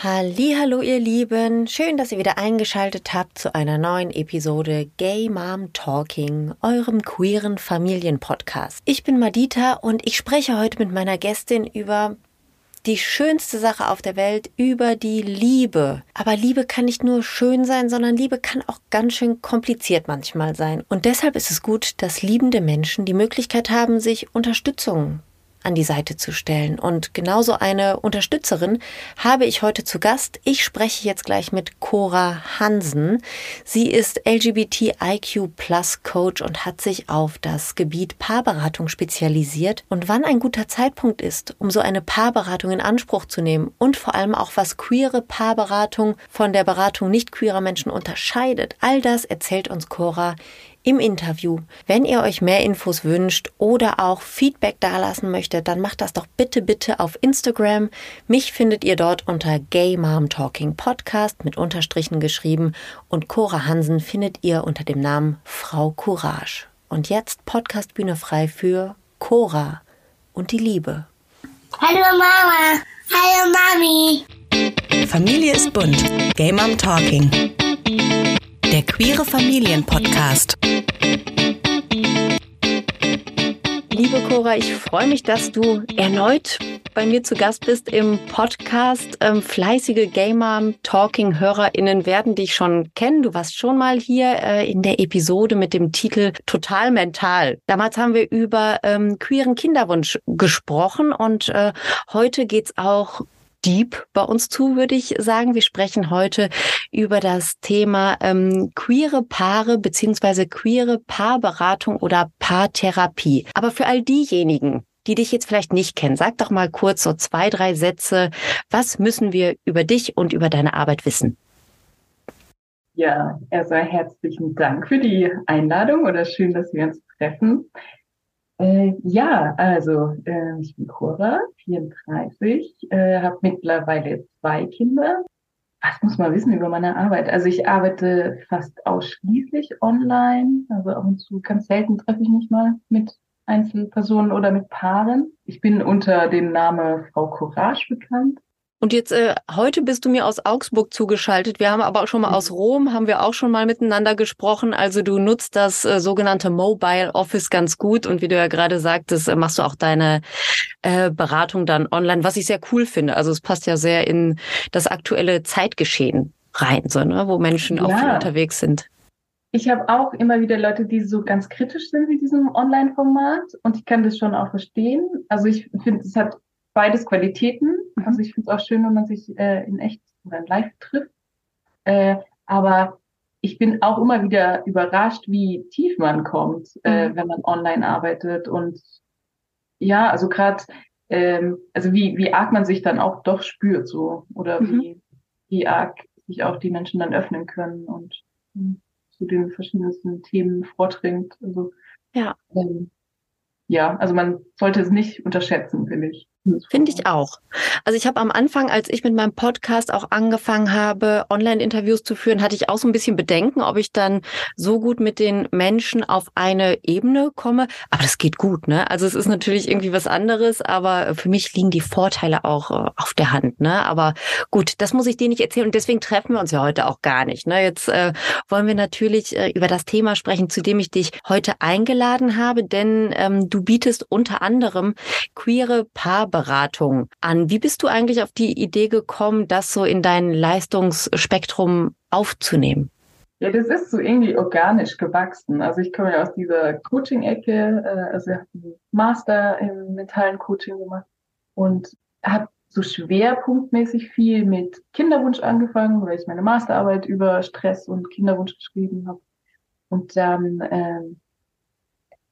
Hallo ihr Lieben, schön, dass ihr wieder eingeschaltet habt zu einer neuen Episode Gay Mom Talking, eurem queeren Familienpodcast. Ich bin Madita und ich spreche heute mit meiner Gästin über die schönste Sache auf der Welt, über die Liebe. Aber Liebe kann nicht nur schön sein, sondern Liebe kann auch ganz schön kompliziert manchmal sein. Und deshalb ist es gut, dass liebende Menschen die Möglichkeit haben, sich Unterstützung an die Seite zu stellen. Und genauso eine Unterstützerin habe ich heute zu Gast. Ich spreche jetzt gleich mit Cora Hansen. Sie ist LGBTIQ Plus Coach und hat sich auf das Gebiet Paarberatung spezialisiert. Und wann ein guter Zeitpunkt ist, um so eine Paarberatung in Anspruch zu nehmen und vor allem auch was queere Paarberatung von der Beratung nicht queerer Menschen unterscheidet, all das erzählt uns Cora im Interview. Wenn ihr euch mehr Infos wünscht oder auch Feedback dalassen möchtet, dann macht das doch bitte, bitte auf Instagram. Mich findet ihr dort unter Gay Mom Talking Podcast mit Unterstrichen geschrieben und Cora Hansen findet ihr unter dem Namen Frau Courage. Und jetzt Podcastbühne frei für Cora und die Liebe. Hallo Mama. Hallo Mami. Familie ist bunt. Gay Mom Talking. Der queere Familienpodcast. Liebe Cora, ich freue mich, dass du erneut bei mir zu Gast bist im Podcast. Ähm, fleißige Gamer Talking Hörerinnen werden dich schon kennen. Du warst schon mal hier äh, in der Episode mit dem Titel Total Mental. Damals haben wir über ähm, queeren Kinderwunsch gesprochen und äh, heute geht's auch deep bei uns zu, würde ich sagen. Wir sprechen heute über das Thema ähm, queere Paare beziehungsweise queere Paarberatung oder Paartherapie. Aber für all diejenigen, die dich jetzt vielleicht nicht kennen, sag doch mal kurz so zwei, drei Sätze. Was müssen wir über dich und über deine Arbeit wissen? Ja, erstmal herzlichen Dank für die Einladung oder schön, dass wir uns treffen. Äh, ja, also äh, ich bin Cora, 34, äh, habe mittlerweile zwei Kinder. Was muss man wissen über meine Arbeit? Also ich arbeite fast ausschließlich online. Also ab und zu ganz selten treffe ich mich mal mit Einzelpersonen oder mit Paaren. Ich bin unter dem Namen Frau Courage bekannt. Und jetzt äh, heute bist du mir aus Augsburg zugeschaltet. Wir haben aber auch schon mal aus Rom, haben wir auch schon mal miteinander gesprochen. Also du nutzt das äh, sogenannte Mobile Office ganz gut und wie du ja gerade sagtest, äh, machst du auch deine äh, Beratung dann online, was ich sehr cool finde. Also es passt ja sehr in das aktuelle Zeitgeschehen rein, so ne, wo Menschen ja. auch viel unterwegs sind. Ich habe auch immer wieder Leute, die so ganz kritisch sind wie diesem Online-Format und ich kann das schon auch verstehen. Also ich finde, es hat beides Qualitäten. Mhm. Also ich finde es auch schön, wenn man sich äh, in echt oder in live trifft. Äh, aber ich bin auch immer wieder überrascht, wie tief man kommt, äh, mhm. wenn man online arbeitet. Und ja, also gerade, ähm, also wie, wie arg man sich dann auch doch spürt, so oder mhm. wie, wie arg sich auch die Menschen dann öffnen können und ähm, zu den verschiedensten Themen vordringt. Also ja. Ähm, ja, also man sollte es nicht unterschätzen, finde ich. Finde ich auch. Also ich habe am Anfang, als ich mit meinem Podcast auch angefangen habe, Online-Interviews zu führen, hatte ich auch so ein bisschen Bedenken, ob ich dann so gut mit den Menschen auf eine Ebene komme. Aber das geht gut, ne? Also es ist natürlich irgendwie was anderes, aber für mich liegen die Vorteile auch äh, auf der Hand, ne? Aber gut, das muss ich dir nicht erzählen und deswegen treffen wir uns ja heute auch gar nicht. Ne? Jetzt äh, wollen wir natürlich äh, über das Thema sprechen, zu dem ich dich heute eingeladen habe, denn ähm, du bietest unter anderem queere Paarberatung Beratung an. Wie bist du eigentlich auf die Idee gekommen, das so in dein Leistungsspektrum aufzunehmen? Ja, das ist so irgendwie organisch gewachsen. Also ich komme ja aus dieser Coaching-Ecke, äh, also ich habe einen Master im mentalen Coaching gemacht und habe so schwerpunktmäßig viel mit Kinderwunsch angefangen, weil ich meine Masterarbeit über Stress und Kinderwunsch geschrieben habe. Und dann ähm,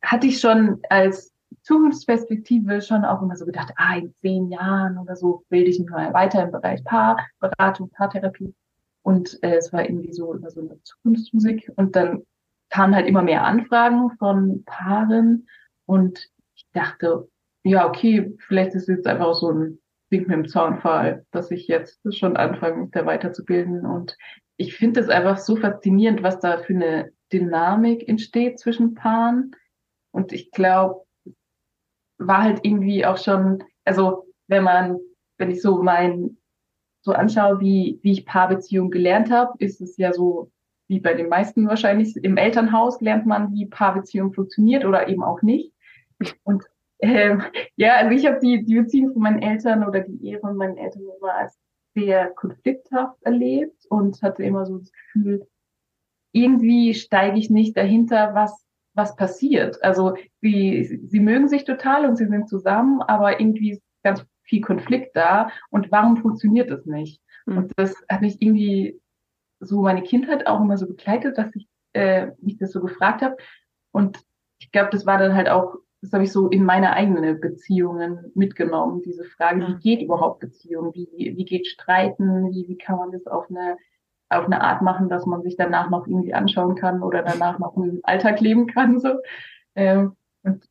hatte ich schon als Zukunftsperspektive schon auch immer so gedacht, ah, in zehn Jahren oder so bilde ich mich mal weiter im Bereich Paarberatung, Paartherapie. Und äh, es war irgendwie so immer so eine Zukunftsmusik. Und dann kamen halt immer mehr Anfragen von Paaren. Und ich dachte, ja, okay, vielleicht ist jetzt einfach so ein Ding mit dem Zaunfall, dass ich jetzt schon anfange, mich da weiterzubilden. Und ich finde es einfach so faszinierend, was da für eine Dynamik entsteht zwischen Paaren. Und ich glaube, war halt irgendwie auch schon, also wenn man, wenn ich so mein so anschaue, wie, wie ich Paarbeziehungen gelernt habe, ist es ja so, wie bei den meisten wahrscheinlich, im Elternhaus lernt man, wie Paarbeziehung funktioniert oder eben auch nicht. Und ähm, ja, also ich habe die, die Beziehung von meinen Eltern oder die Ehe von meinen Eltern immer als sehr konflikthaft erlebt und hatte immer so das Gefühl, irgendwie steige ich nicht dahinter, was was passiert. Also sie, sie mögen sich total und sie sind zusammen, aber irgendwie ist ganz viel Konflikt da. Und warum funktioniert das nicht? Mhm. Und das hat mich irgendwie so meine Kindheit auch immer so begleitet, dass ich äh, mich das so gefragt habe. Und ich glaube, das war dann halt auch, das habe ich so in meine eigenen Beziehungen mitgenommen, diese Frage, wie geht überhaupt Beziehung? Wie, wie geht Streiten? Wie, wie kann man das auf eine, auf eine Art machen, dass man sich danach noch irgendwie anschauen kann oder danach noch im Alltag leben kann, so. Ähm, und,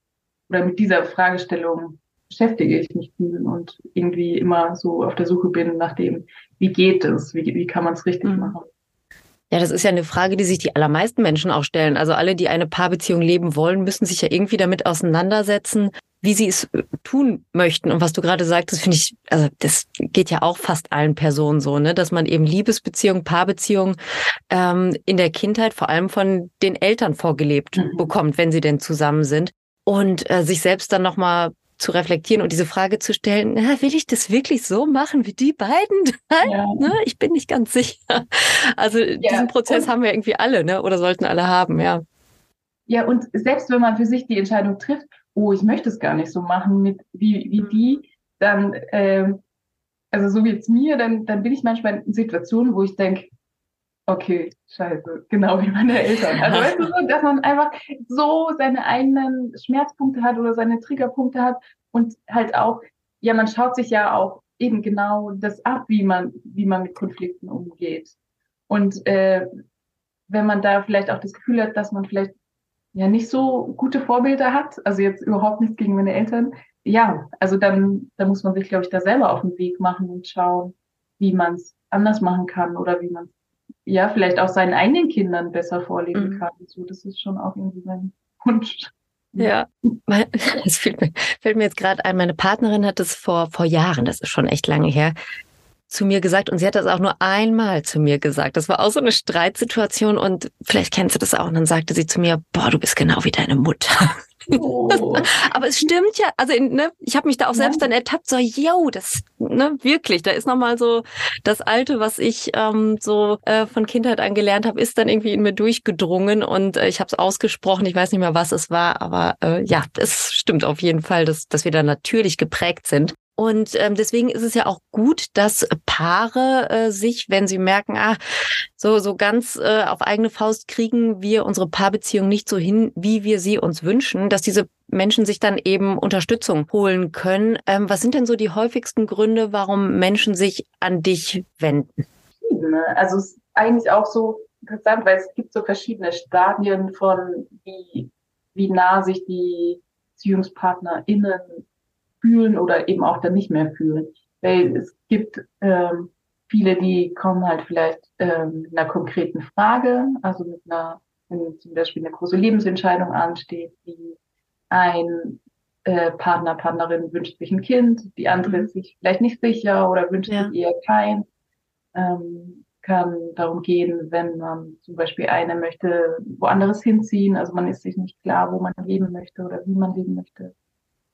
oder mit dieser Fragestellung beschäftige ich mich viel und irgendwie immer so auf der Suche bin nach dem, wie geht es? Wie, wie kann man es richtig mhm. machen? Ja, das ist ja eine Frage, die sich die allermeisten Menschen auch stellen. Also alle, die eine Paarbeziehung leben wollen, müssen sich ja irgendwie damit auseinandersetzen, wie sie es äh, tun möchten. Und was du gerade sagtest, finde ich, also das geht ja auch fast allen Personen so, ne, dass man eben Liebesbeziehungen, Paarbeziehungen ähm, in der Kindheit vor allem von den Eltern vorgelebt mhm. bekommt, wenn sie denn zusammen sind und äh, sich selbst dann nochmal zu reflektieren und diese Frage zu stellen, na, will ich das wirklich so machen wie die beiden? Ja. Ne? Ich bin nicht ganz sicher. Also ja. diesen Prozess und, haben wir irgendwie alle, ne? Oder sollten alle haben, ja. Ja, und selbst wenn man für sich die Entscheidung trifft, oh, ich möchte es gar nicht so machen mit wie, wie mhm. die, dann, ähm, also so wie jetzt mir, dann, dann bin ich manchmal in Situationen, wo ich denke, okay, scheiße, genau wie meine Eltern. Also weißt du so, dass man einfach so seine eigenen Schmerzpunkte hat oder seine Triggerpunkte hat und halt auch, ja, man schaut sich ja auch eben genau das ab, wie man, wie man mit Konflikten umgeht. Und äh, wenn man da vielleicht auch das Gefühl hat, dass man vielleicht ja nicht so gute Vorbilder hat, also jetzt überhaupt nichts gegen meine Eltern, ja, also dann, dann muss man sich, glaube ich, da selber auf den Weg machen und schauen, wie man es anders machen kann oder wie man es ja, vielleicht auch seinen eigenen Kindern besser vorleben mhm. kann. So, das ist schon auch irgendwie mein Wunsch. Ja, es fällt mir, fällt mir jetzt gerade ein, meine Partnerin hat es vor, vor Jahren, das ist schon echt lange her, zu mir gesagt und sie hat das auch nur einmal zu mir gesagt. Das war auch so eine Streitsituation und vielleicht kennst du das auch. Und dann sagte sie zu mir, boah, du bist genau wie deine Mutter. Oh. Aber es stimmt ja, also ne, ich habe mich da auch selbst ja. dann ertappt, so, yo, das, ne, wirklich, da ist nochmal so das Alte, was ich ähm, so äh, von Kindheit an gelernt habe, ist dann irgendwie in mir durchgedrungen und äh, ich habe es ausgesprochen, ich weiß nicht mehr, was es war, aber äh, ja, es stimmt auf jeden Fall, dass, dass wir da natürlich geprägt sind. Und ähm, deswegen ist es ja auch gut, dass Paare äh, sich, wenn sie merken, ah, so so ganz äh, auf eigene Faust kriegen wir unsere Paarbeziehung nicht so hin, wie wir sie uns wünschen, dass diese Menschen sich dann eben Unterstützung holen können. Ähm, was sind denn so die häufigsten Gründe, warum Menschen sich an dich wenden? Also es ist eigentlich auch so interessant, weil es gibt so verschiedene Stadien von wie wie nah sich die BeziehungspartnerInnen fühlen oder eben auch dann nicht mehr fühlen. Weil es gibt ähm, viele, die kommen halt vielleicht ähm, mit einer konkreten Frage, also mit einer, wenn zum Beispiel eine große Lebensentscheidung ansteht, wie ein äh, Partner, Partnerin wünscht sich ein Kind, die andere mhm. ist sich vielleicht nicht sicher oder wünscht ja. sich eher kein. Ähm, kann darum gehen, wenn man zum Beispiel eine möchte woanders hinziehen, also man ist sich nicht klar, wo man leben möchte oder wie man leben möchte.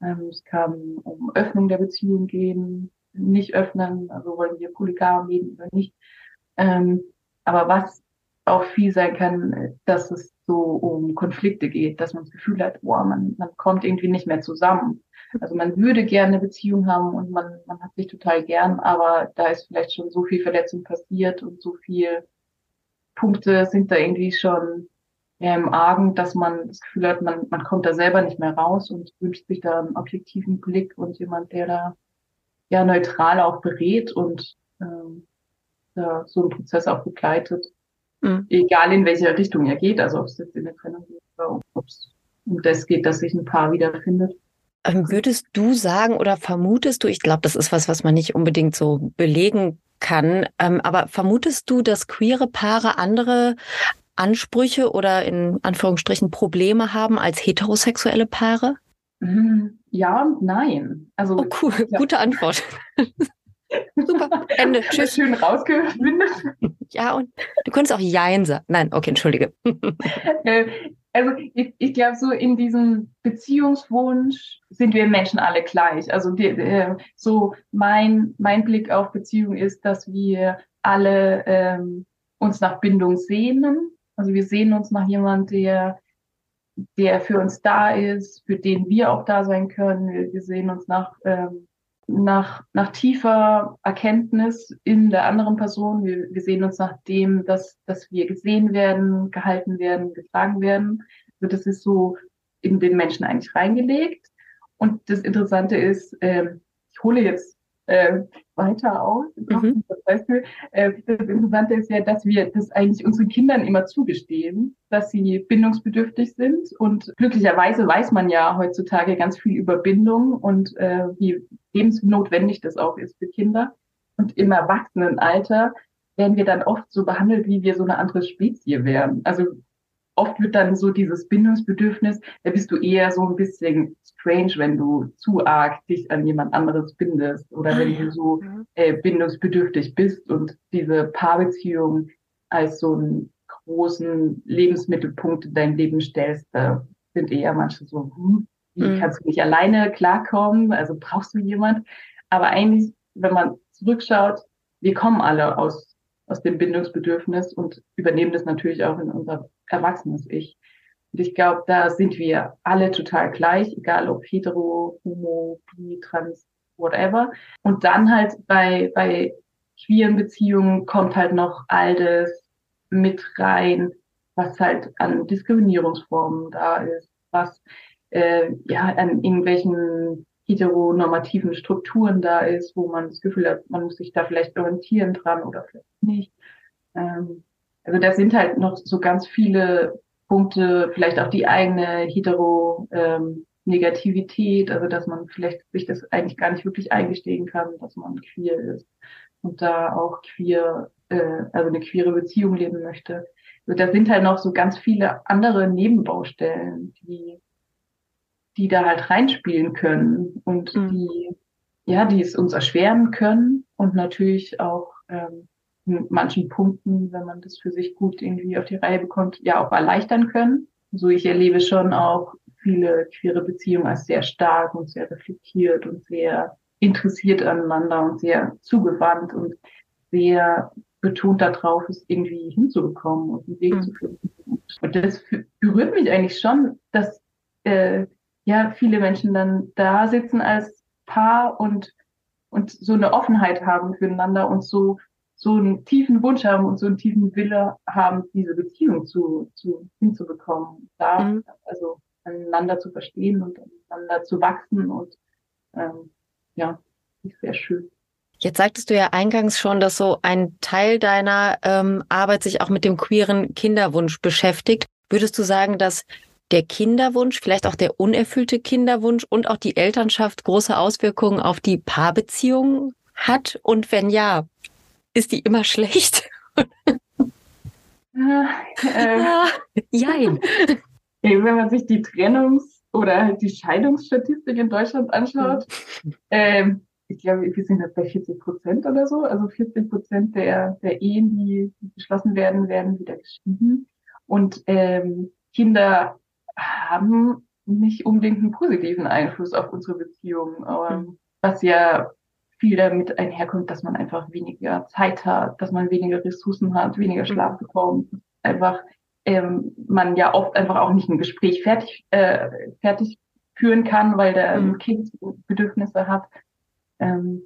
Ähm, es kann um Öffnung der Beziehung gehen, nicht öffnen, also wollen wir polygam leben oder nicht. Ähm, aber was auch viel sein kann, dass es so um Konflikte geht, dass man das Gefühl hat, boah, man, man kommt irgendwie nicht mehr zusammen. Also man würde gerne eine Beziehung haben und man, man hat sich total gern, aber da ist vielleicht schon so viel Verletzung passiert und so viel Punkte sind da irgendwie schon ja, im Argen, dass man das Gefühl hat, man, man kommt da selber nicht mehr raus und wünscht sich da einen objektiven Blick und jemand, der da ja neutral auch berät und ähm, ja, so einen Prozess auch begleitet. Mhm. Egal in welche Richtung er geht, also ob es jetzt in der Trennung geht oder ob es um das geht, dass sich ein Paar wiederfindet. Ähm, würdest du sagen oder vermutest du, ich glaube, das ist was, was man nicht unbedingt so belegen kann, ähm, aber vermutest du, dass queere Paare andere Ansprüche oder in Anführungsstrichen Probleme haben als heterosexuelle Paare? Mhm. Ja und nein. Also oh, cool, ja. gute Antwort. Super, Ende, tschüss. Schön rausgewindet. Ja, und du könntest auch Jein sagen. Nein, okay, entschuldige. Äh, also ich, ich glaube, so in diesem Beziehungswunsch sind wir Menschen alle gleich. Also die, äh, so mein, mein Blick auf Beziehung ist, dass wir alle ähm, uns nach Bindung sehnen. Also wir sehen uns nach jemand, der, der für uns da ist, für den wir auch da sein können. Wir, wir sehen uns nach, ähm, nach, nach tiefer Erkenntnis in der anderen Person. Wir, wir sehen uns nach dem, dass, dass wir gesehen werden, gehalten werden, getragen werden. Also das ist so in den Menschen eigentlich reingelegt. Und das Interessante ist, äh, ich hole jetzt äh, weiter aus. Mhm. Das, heißt, äh, das Interessante ist ja, dass wir das eigentlich unseren Kindern immer zugestehen, dass sie bindungsbedürftig sind. Und glücklicherweise weiß man ja heutzutage ganz viel über Bindung und äh, wie lebensnotwendig das auch ist für Kinder. Und im Erwachsenenalter werden wir dann oft so behandelt, wie wir so eine andere Spezie wären. Also oft wird dann so dieses Bindungsbedürfnis, da bist du eher so ein bisschen strange, wenn du zu arg dich an jemand anderes bindest oder wenn du so äh, bindungsbedürftig bist und diese Paarbeziehung als so einen großen Lebensmittelpunkt in dein Leben stellst, da sind eher manche so, hm, wie mhm. kannst du nicht alleine klarkommen, also brauchst du jemand. Aber eigentlich, wenn man zurückschaut, wir kommen alle aus aus dem Bindungsbedürfnis und übernehmen das natürlich auch in unser erwachsenes Ich. Und ich glaube, da sind wir alle total gleich, egal ob hetero, homo, bi, trans, whatever. Und dann halt bei, bei queeren Beziehungen kommt halt noch all das mit rein, was halt an Diskriminierungsformen da ist, was äh, ja an irgendwelchen heteronormativen Strukturen da ist, wo man das Gefühl hat, man muss sich da vielleicht orientieren dran oder vielleicht nicht. Ähm, also da sind halt noch so ganz viele Punkte, vielleicht auch die eigene hetero ähm, also dass man vielleicht sich das eigentlich gar nicht wirklich eingestehen kann, dass man queer ist und da auch queer, äh, also eine queere Beziehung leben möchte. Also da sind halt noch so ganz viele andere Nebenbaustellen, die die da halt reinspielen können und mhm. die, ja, die es uns erschweren können und natürlich auch ähm, manchen Punkten, wenn man das für sich gut irgendwie auf die Reihe bekommt, ja auch erleichtern können. So, ich erlebe schon auch viele queere Beziehungen als sehr stark und sehr reflektiert und sehr interessiert aneinander und sehr zugewandt und sehr betont darauf, es irgendwie hinzubekommen und einen Weg mhm. zu finden. Und das berührt mich eigentlich schon, dass äh, ja viele Menschen dann da sitzen als Paar und und so eine Offenheit haben füreinander und so so einen tiefen Wunsch haben und so einen tiefen Wille haben, diese Beziehung zu, zu hinzubekommen, da mhm. also einander zu verstehen und einander zu wachsen und ähm, ja, ist sehr schön. Jetzt sagtest du ja eingangs schon, dass so ein Teil deiner ähm, Arbeit sich auch mit dem queeren Kinderwunsch beschäftigt. Würdest du sagen, dass der Kinderwunsch, vielleicht auch der unerfüllte Kinderwunsch und auch die Elternschaft große Auswirkungen auf die Paarbeziehung hat? Und wenn ja, ist die immer schlecht? äh, äh, Jein. Wenn man sich die Trennungs- oder halt die Scheidungsstatistik in Deutschland anschaut, mhm. ähm, ich glaube, wir sind halt bei 40 Prozent oder so. Also 40 Prozent der, der Ehen, die geschlossen werden, werden wieder geschieden. Und ähm, Kinder haben nicht unbedingt einen positiven Einfluss auf unsere Beziehung, ähm, was ja viel damit einherkommt, dass man einfach weniger Zeit hat, dass man weniger Ressourcen hat, weniger Schlaf bekommt, einfach ähm, man ja oft einfach auch nicht ein Gespräch fertig äh, fertig führen kann, weil der mhm. Kind Bedürfnisse hat. Ähm,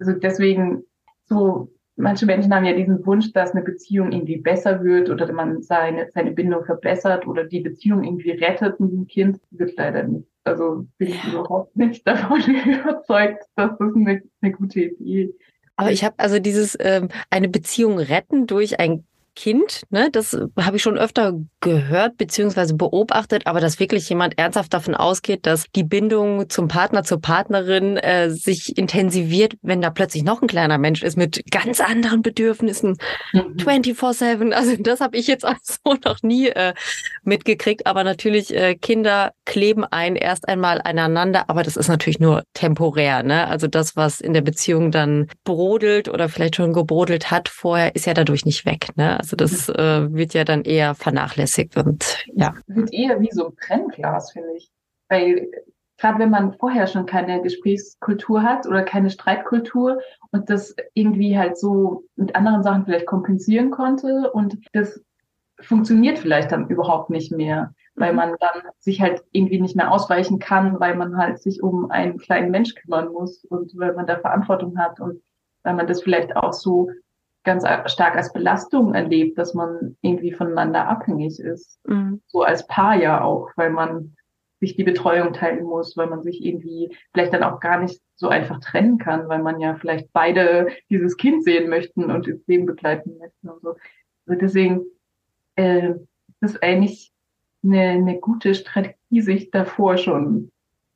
also deswegen so manche Menschen haben ja diesen Wunsch, dass eine Beziehung irgendwie besser wird oder man seine, seine Bindung verbessert oder die Beziehung irgendwie rettet mit dem Kind. Wird leider nicht. Also bin ich überhaupt nicht davon überzeugt, dass das eine, eine gute Idee ist. Aber ich habe also dieses ähm, eine Beziehung retten durch ein Kind, ne, das habe ich schon öfter gehört bzw. beobachtet, aber dass wirklich jemand ernsthaft davon ausgeht, dass die Bindung zum Partner, zur Partnerin äh, sich intensiviert, wenn da plötzlich noch ein kleiner Mensch ist mit ganz anderen Bedürfnissen, mhm. 24/7. Also das habe ich jetzt auch so noch nie äh, mitgekriegt. Aber natürlich, äh, Kinder kleben ein erst einmal aneinander, aber das ist natürlich nur temporär. Ne? Also das, was in der Beziehung dann brodelt oder vielleicht schon gebrodelt hat vorher, ist ja dadurch nicht weg. Ne? Also das äh, wird ja dann eher vernachlässigt und ja. Wird eher wie so ein Brennglas, finde ich. Weil gerade wenn man vorher schon keine Gesprächskultur hat oder keine Streitkultur und das irgendwie halt so mit anderen Sachen vielleicht kompensieren konnte und das funktioniert vielleicht dann überhaupt nicht mehr, weil mhm. man dann sich halt irgendwie nicht mehr ausweichen kann, weil man halt sich um einen kleinen Mensch kümmern muss und weil man da Verantwortung hat und weil man das vielleicht auch so ganz stark als Belastung erlebt, dass man irgendwie voneinander abhängig ist. Mhm. So als Paar ja auch, weil man sich die Betreuung teilen muss, weil man sich irgendwie vielleicht dann auch gar nicht so einfach trennen kann, weil man ja vielleicht beide dieses Kind sehen möchten und ins Leben begleiten möchten und so. Also deswegen äh, ist es eigentlich eine, eine gute Strategie, sich davor schon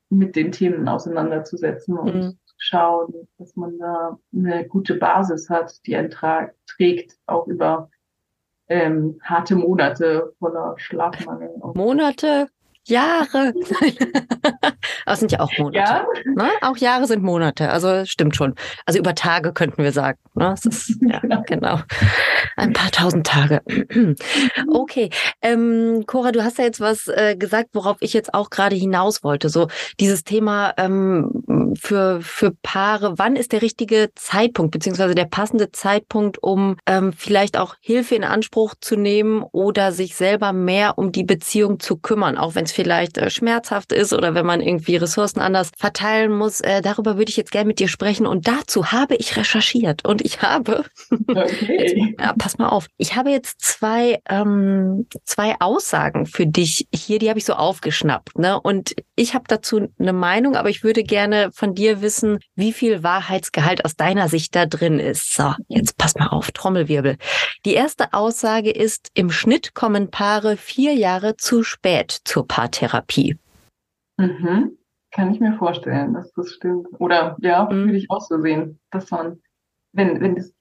mit den Themen auseinanderzusetzen und mhm. Schauen, dass man da eine gute Basis hat, die einen trägt, auch über ähm, harte Monate voller Schlafmangel. Monate, Jahre. Aber es sind ja auch Monate. Ja? Ne? Auch Jahre sind Monate. Also stimmt schon. Also über Tage könnten wir sagen. Ne? Es ist, ja, genau. genau. Ein paar tausend Tage. okay. Ähm, Cora, du hast ja jetzt was äh, gesagt, worauf ich jetzt auch gerade hinaus wollte. So dieses Thema ähm, für, für Paare. Wann ist der richtige Zeitpunkt, beziehungsweise der passende Zeitpunkt, um ähm, vielleicht auch Hilfe in Anspruch zu nehmen oder sich selber mehr um die Beziehung zu kümmern, auch wenn es vielleicht äh, schmerzhaft ist oder wenn man irgendwie Ressourcen anders verteilen muss. Äh, darüber würde ich jetzt gerne mit dir sprechen. Und dazu habe ich recherchiert und ich habe, okay. ja, pass mal auf, ich habe jetzt zwei, ähm, zwei Aussagen für dich hier, die habe ich so aufgeschnappt. Ne? Und ich habe dazu eine Meinung, aber ich würde gerne von dir wissen, wie viel Wahrheitsgehalt aus deiner Sicht da drin ist. So, jetzt pass mal auf, Trommelwirbel. Die erste Aussage ist, im Schnitt kommen Paare vier Jahre zu spät zur Paartherapie. Mhm. Kann ich mir vorstellen, dass das stimmt. Oder ja, mhm. würde ich auch so sehen, dass man, wenn, wenn das,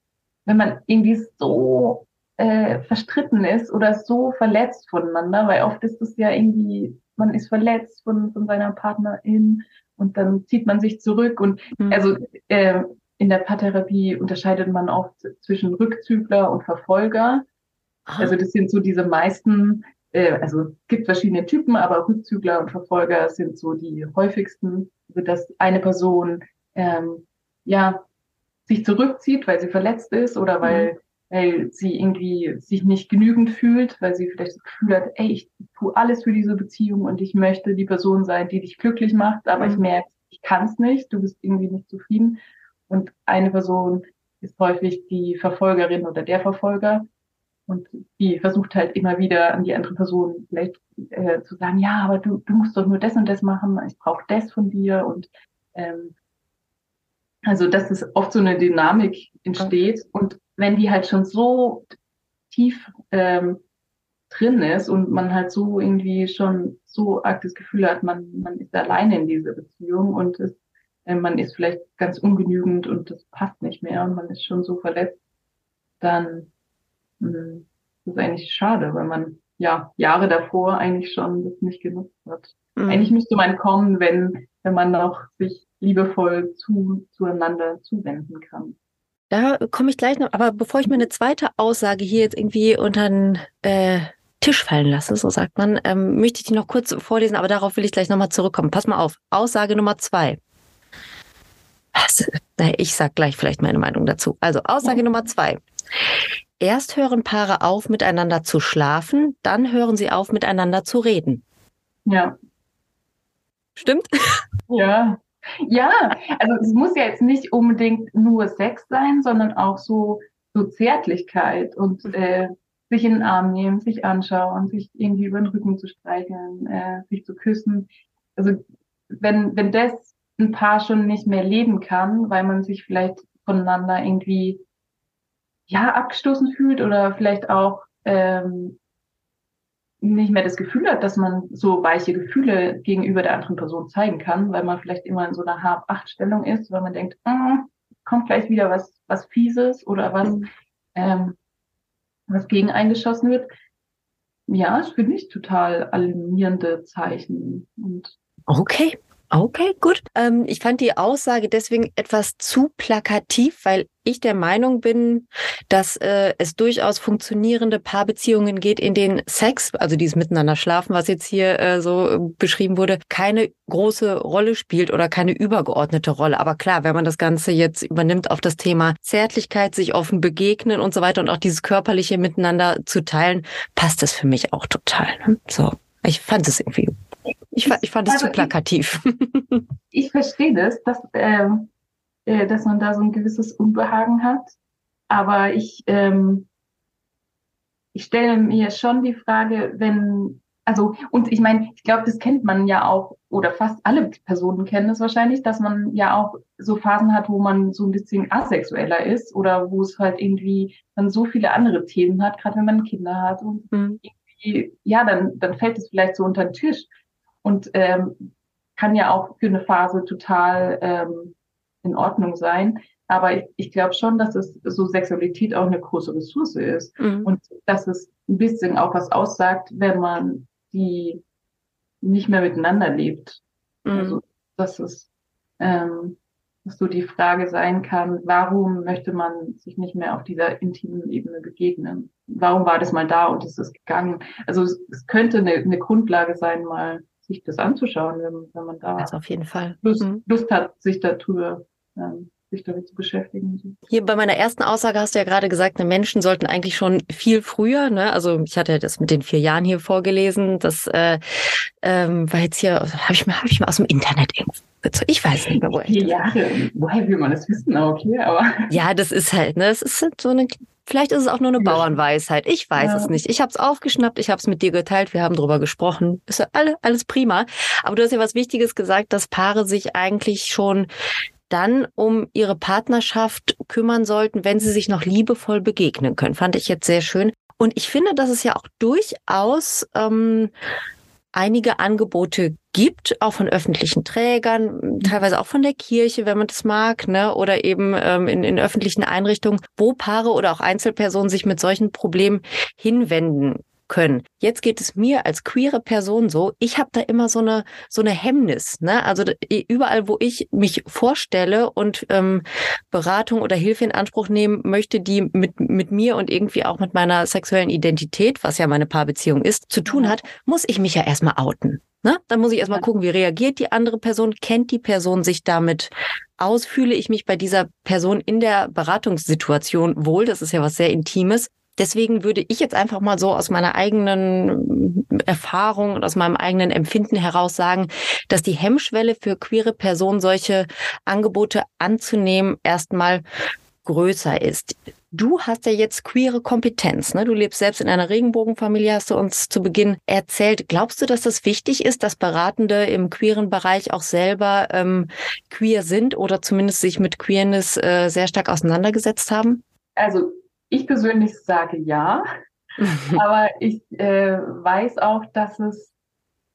wenn man irgendwie so äh, verstritten ist oder so verletzt voneinander, weil oft ist es ja irgendwie, man ist verletzt von, von seiner Partnerin und dann zieht man sich zurück und mhm. also äh, in der Paartherapie unterscheidet man oft zwischen Rückzügler und Verfolger. Aha. Also das sind so diese meisten äh, also es gibt verschiedene Typen, aber Rückzügler und Verfolger sind so die häufigsten, also dass eine Person ähm, ja sich zurückzieht, weil sie verletzt ist oder weil, mhm. weil sie irgendwie sich nicht genügend fühlt, weil sie vielleicht das Gefühl hat, ey, ich tue alles für diese Beziehung und ich möchte die Person sein, die dich glücklich macht, aber mhm. ich merke, ich kann es nicht, du bist irgendwie nicht zufrieden. Und eine Person ist häufig die Verfolgerin oder der Verfolger, und die versucht halt immer wieder an die andere Person vielleicht äh, zu sagen, ja, aber du, du musst doch nur das und das machen, ich brauche das von dir. Und ähm, also dass es oft so eine Dynamik entsteht. Und wenn die halt schon so tief ähm, drin ist und man halt so irgendwie schon so arg das Gefühl hat, man, man ist alleine in dieser Beziehung und es, äh, man ist vielleicht ganz ungenügend und das passt nicht mehr und man ist schon so verletzt, dann das ist eigentlich schade, weil man ja Jahre davor eigentlich schon das nicht genutzt hat. Mhm. Eigentlich müsste man kommen, wenn, wenn man noch sich liebevoll zu, zueinander zuwenden kann. Da komme ich gleich noch, aber bevor ich mir eine zweite Aussage hier jetzt irgendwie unter den äh, Tisch fallen lasse, so sagt man, ähm, möchte ich die noch kurz vorlesen, aber darauf will ich gleich nochmal zurückkommen. Pass mal auf. Aussage Nummer zwei. Ich sag gleich vielleicht meine Meinung dazu. Also Aussage ja. Nummer zwei. Erst hören Paare auf, miteinander zu schlafen, dann hören sie auf, miteinander zu reden. Ja. Stimmt? Ja. Ja, also es muss ja jetzt nicht unbedingt nur Sex sein, sondern auch so, so Zärtlichkeit und äh, sich in den Arm nehmen, sich anschauen, sich irgendwie über den Rücken zu streicheln, äh, sich zu küssen. Also wenn, wenn das ein Paar schon nicht mehr leben kann, weil man sich vielleicht voneinander irgendwie ja abgestoßen fühlt oder vielleicht auch ähm, nicht mehr das Gefühl hat, dass man so weiche Gefühle gegenüber der anderen Person zeigen kann, weil man vielleicht immer in so einer Hab-Acht-Stellung ist, weil man denkt, ah, kommt gleich wieder was, was Fieses oder was, mhm. ähm, was gegen eingeschossen wird. Ja, das finde ich total alarmierende Zeichen. Und okay. Okay, gut. Ähm, ich fand die Aussage deswegen etwas zu plakativ, weil ich der Meinung bin, dass äh, es durchaus funktionierende Paarbeziehungen geht, in denen Sex, also dieses Miteinander schlafen, was jetzt hier äh, so äh, beschrieben wurde, keine große Rolle spielt oder keine übergeordnete Rolle. Aber klar, wenn man das Ganze jetzt übernimmt auf das Thema Zärtlichkeit, sich offen begegnen und so weiter und auch dieses körperliche Miteinander zu teilen, passt das für mich auch total. Ne? So, ich fand es irgendwie ich, ich fand es also zu plakativ. Ich, ich verstehe das, dass, ähm, äh, dass man da so ein gewisses Unbehagen hat. Aber ich, ähm, ich stelle mir schon die Frage, wenn, also, und ich meine, ich glaube, das kennt man ja auch, oder fast alle Personen kennen es wahrscheinlich, dass man ja auch so Phasen hat, wo man so ein bisschen asexueller ist oder wo es halt irgendwie dann so viele andere Themen hat, gerade wenn man Kinder hat und mhm. Irgendwie, ja, dann, dann fällt es vielleicht so unter den Tisch und ähm, kann ja auch für eine Phase total ähm, in Ordnung sein. Aber ich, ich glaube schon, dass es so Sexualität auch eine große Ressource ist mhm. und dass es ein bisschen auch was aussagt, wenn man die nicht mehr miteinander lebt. Mhm. Also dass es ähm, so die Frage sein kann, warum möchte man sich nicht mehr auf dieser intimen Ebene begegnen? Warum war das mal da und ist es gegangen? Also es, es könnte eine, eine Grundlage sein, mal sich das anzuschauen, wenn, wenn man da das auf jeden Fall. Lust, mhm. Lust hat, sich darüber ähm, sich damit zu beschäftigen. Hier bei meiner ersten Aussage hast du ja gerade gesagt, ne, Menschen sollten eigentlich schon viel früher, ne? Also ich hatte das mit den vier Jahren hier vorgelesen. Das äh, ähm, war jetzt hier, habe ich mal, habe ich mal aus dem Internet irgendwo ich weiß nicht mehr, woher. Vier Jahre, woher will man das wissen? Okay, aber. Ja, das ist halt, ne, es ist halt so eine Vielleicht ist es auch nur eine Bauernweisheit. Ich weiß ja. es nicht. Ich habe es aufgeschnappt, ich habe es mit dir geteilt, wir haben drüber gesprochen. Ist ja alle, alles prima. Aber du hast ja was Wichtiges gesagt, dass Paare sich eigentlich schon dann um ihre Partnerschaft kümmern sollten, wenn sie sich noch liebevoll begegnen können. Fand ich jetzt sehr schön. Und ich finde, dass es ja auch durchaus ähm, einige Angebote gibt, auch von öffentlichen Trägern, teilweise auch von der Kirche, wenn man das mag, ne, oder eben ähm, in, in öffentlichen Einrichtungen, wo Paare oder auch Einzelpersonen sich mit solchen Problemen hinwenden können. Jetzt geht es mir als queere Person so, ich habe da immer so eine so eine Hemmnis, ne? Also überall, wo ich mich vorstelle und ähm, Beratung oder Hilfe in Anspruch nehmen möchte, die mit mit mir und irgendwie auch mit meiner sexuellen Identität, was ja meine Paarbeziehung ist, zu tun hat, muss ich mich ja erstmal outen. Ne? Dann muss ich erstmal gucken, wie reagiert die andere Person, kennt die Person sich damit aus, fühle ich mich bei dieser Person in der Beratungssituation wohl, das ist ja was sehr Intimes Deswegen würde ich jetzt einfach mal so aus meiner eigenen Erfahrung und aus meinem eigenen Empfinden heraus sagen, dass die Hemmschwelle für queere Personen, solche Angebote anzunehmen, erstmal größer ist. Du hast ja jetzt queere Kompetenz. Ne? Du lebst selbst in einer Regenbogenfamilie, hast du uns zu Beginn erzählt. Glaubst du, dass das wichtig ist, dass Beratende im queeren Bereich auch selber ähm, queer sind oder zumindest sich mit Queerness äh, sehr stark auseinandergesetzt haben? Also ich persönlich sage ja, aber ich äh, weiß auch, dass es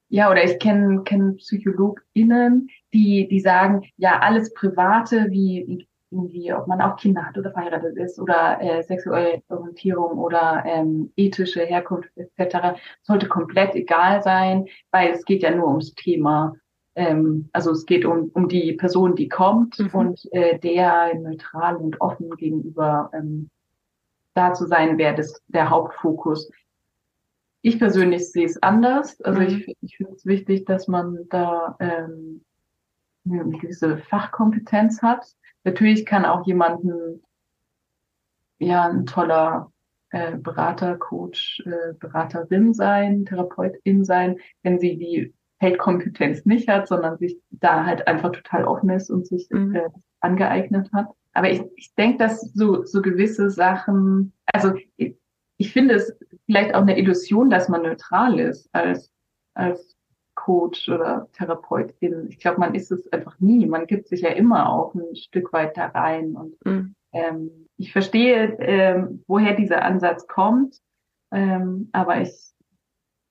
ja, oder ich kenne kenn PsychologInnen, die, die sagen, ja, alles Private, wie irgendwie, ob man auch Kinder hat oder verheiratet ist oder äh, sexuelle Orientierung oder ähm, ethische Herkunft etc., sollte komplett egal sein, weil es geht ja nur ums Thema. Ähm, also es geht um, um die Person, die kommt mhm. und äh, der neutral und offen gegenüber ähm, da zu sein, wäre das der Hauptfokus. Ich persönlich sehe es anders. Also mhm. ich, ich finde es wichtig, dass man da ähm, eine gewisse Fachkompetenz hat. Natürlich kann auch jemanden ja ein toller äh, Berater, Coach, äh, Beraterin sein, Therapeutin sein, wenn sie die Feldkompetenz nicht hat, sondern sich da halt einfach total offen ist und sich mhm. äh, angeeignet hat. Aber ich, ich denke, dass so, so gewisse Sachen, also ich, ich finde es vielleicht auch eine Illusion, dass man neutral ist als, als Coach oder Therapeutin. Ich glaube, man ist es einfach nie. Man gibt sich ja immer auch ein Stück weit da rein und mhm. ähm, ich verstehe, ähm, woher dieser Ansatz kommt, ähm, aber ich,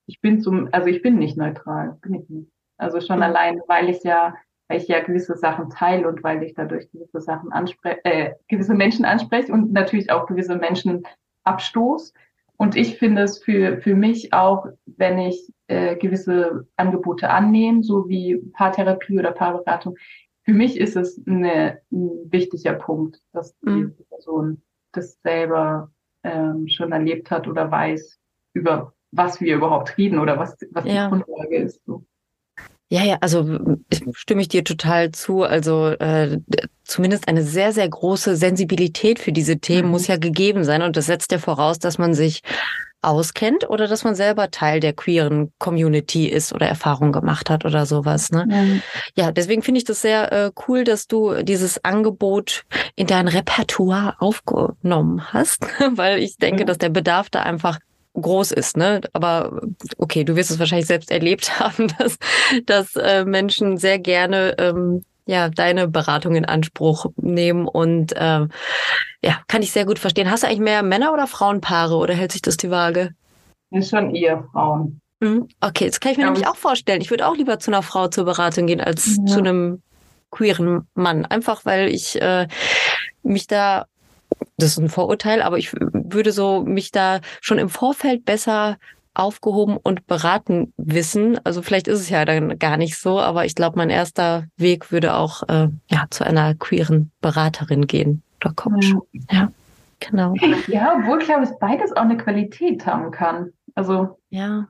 ich bin zum, also ich bin nicht neutral, bin ich nicht. Also schon mhm. allein, weil ich ja, ich ja gewisse Sachen teile und weil ich dadurch gewisse Sachen anspreche, äh, gewisse Menschen anspreche und natürlich auch gewisse Menschen abstoß. Und ich finde es für, für mich auch, wenn ich äh, gewisse Angebote annehme, so wie Paartherapie oder Paarberatung, für mich ist es eine, ein wichtiger Punkt, dass mhm. die Person das selber ähm, schon erlebt hat oder weiß, über was wir überhaupt reden oder was, was ja. die Grundlage ist. So. Ja, ja, also stimme ich dir total zu. Also äh, zumindest eine sehr, sehr große Sensibilität für diese Themen mhm. muss ja gegeben sein. Und das setzt ja voraus, dass man sich auskennt oder dass man selber Teil der queeren Community ist oder Erfahrung gemacht hat oder sowas. Ne? Mhm. Ja, deswegen finde ich das sehr äh, cool, dass du dieses Angebot in dein Repertoire aufgenommen hast, weil ich denke, mhm. dass der Bedarf da einfach groß ist, ne? Aber okay, du wirst es wahrscheinlich selbst erlebt haben, dass, dass äh, Menschen sehr gerne ähm, ja deine Beratung in Anspruch nehmen und ähm, ja, kann ich sehr gut verstehen. Hast du eigentlich mehr Männer- oder Frauenpaare oder hält sich das die Waage? Ist schon eher Frauen. Mhm. Okay, das kann ich mir ja, nämlich auch vorstellen. Ich würde auch lieber zu einer Frau zur Beratung gehen als ja. zu einem queeren Mann. Einfach weil ich äh, mich da das ist ein Vorurteil, aber ich würde so mich da schon im Vorfeld besser aufgehoben und beraten wissen. Also vielleicht ist es ja dann gar nicht so, aber ich glaube, mein erster Weg würde auch äh, ja zu einer queeren Beraterin gehen oder Coach. Ja. ja, genau. Ja, obwohl ich glaube, es beides auch eine Qualität haben kann. Also ja.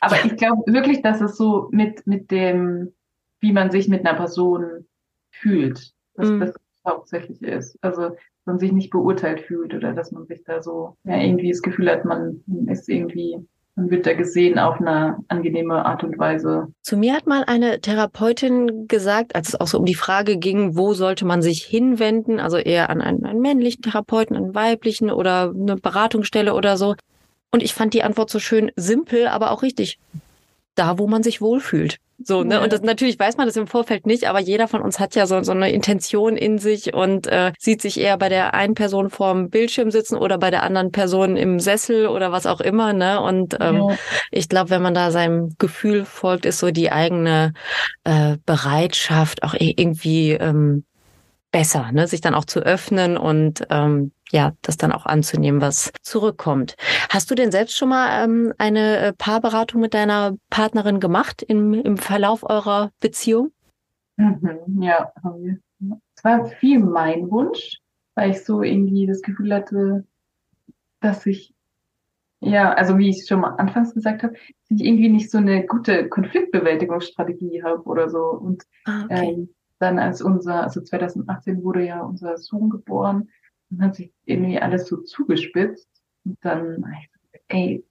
Aber ja. ich glaube wirklich, dass es so mit mit dem, wie man sich mit einer Person fühlt, dass mm. das hauptsächlich ist. Also man sich nicht beurteilt fühlt oder dass man sich da so ja, irgendwie das Gefühl hat, man ist irgendwie man wird da gesehen auf eine angenehme Art und Weise. Zu mir hat mal eine Therapeutin gesagt, als es auch so um die Frage ging, wo sollte man sich hinwenden, also eher an einen, einen männlichen Therapeuten, einen weiblichen oder eine Beratungsstelle oder so. Und ich fand die Antwort so schön simpel, aber auch richtig. Da, wo man sich wohlfühlt. So, ne? Ja. Und das, natürlich weiß man das im Vorfeld nicht, aber jeder von uns hat ja so, so eine Intention in sich und äh, sieht sich eher bei der einen Person vorm Bildschirm sitzen oder bei der anderen Person im Sessel oder was auch immer, ne? Und ähm, ja. ich glaube, wenn man da seinem Gefühl folgt, ist so die eigene äh, Bereitschaft auch irgendwie ähm, besser, ne? sich dann auch zu öffnen und ähm, ja, das dann auch anzunehmen, was zurückkommt. Hast du denn selbst schon mal ähm, eine äh, Paarberatung mit deiner Partnerin gemacht im, im Verlauf eurer Beziehung? Mhm, ja, es war viel mein Wunsch, weil ich so irgendwie das Gefühl hatte, dass ich, ja, also wie ich schon mal anfangs gesagt habe, dass ich irgendwie nicht so eine gute Konfliktbewältigungsstrategie habe oder so. Und ah, okay. ähm, dann als unser, also 2018 wurde ja unser Sohn geboren, dann hat sich irgendwie alles so zugespitzt. Und dann, ey,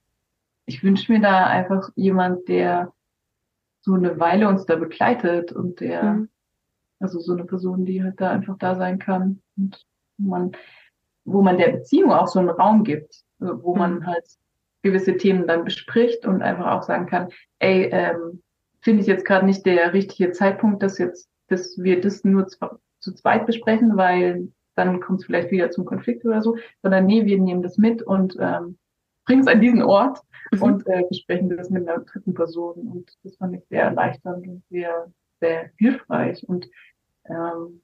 ich wünsche mir da einfach jemand, der so eine Weile uns da begleitet und der, mhm. also so eine Person, die halt da einfach da sein kann und wo man, wo man der Beziehung auch so einen Raum gibt, also wo mhm. man halt gewisse Themen dann bespricht und einfach auch sagen kann, ey, ähm, finde ich jetzt gerade nicht der richtige Zeitpunkt, dass jetzt dass wir das nur zu zweit besprechen, weil dann kommt es vielleicht wieder zum Konflikt oder so, sondern nee, wir nehmen das mit und ähm, bringen es an diesen Ort mhm. und äh, besprechen das mit einer dritten Person. Und das fand ich sehr erleichternd und sehr, sehr hilfreich. Und ähm,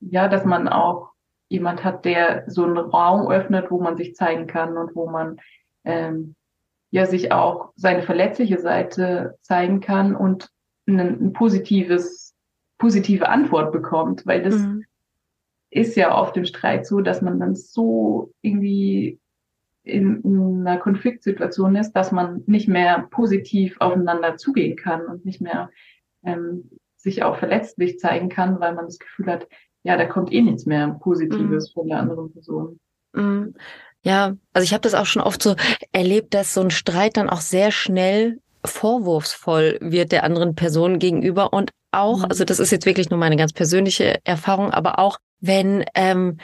ja, dass man auch jemand hat, der so einen Raum öffnet, wo man sich zeigen kann und wo man ähm, ja sich auch seine verletzliche Seite zeigen kann und ein, ein positives positive Antwort bekommt, weil das mhm. Ist ja oft im Streit so, dass man dann so irgendwie in, in einer Konfliktsituation ist, dass man nicht mehr positiv aufeinander zugehen kann und nicht mehr ähm, sich auch verletzlich zeigen kann, weil man das Gefühl hat, ja, da kommt eh nichts mehr Positives mhm. von der anderen Person. Mhm. Ja, also ich habe das auch schon oft so erlebt, dass so ein Streit dann auch sehr schnell vorwurfsvoll wird der anderen Person gegenüber und auch, mhm. also das ist jetzt wirklich nur meine ganz persönliche Erfahrung, aber auch wenn ähm,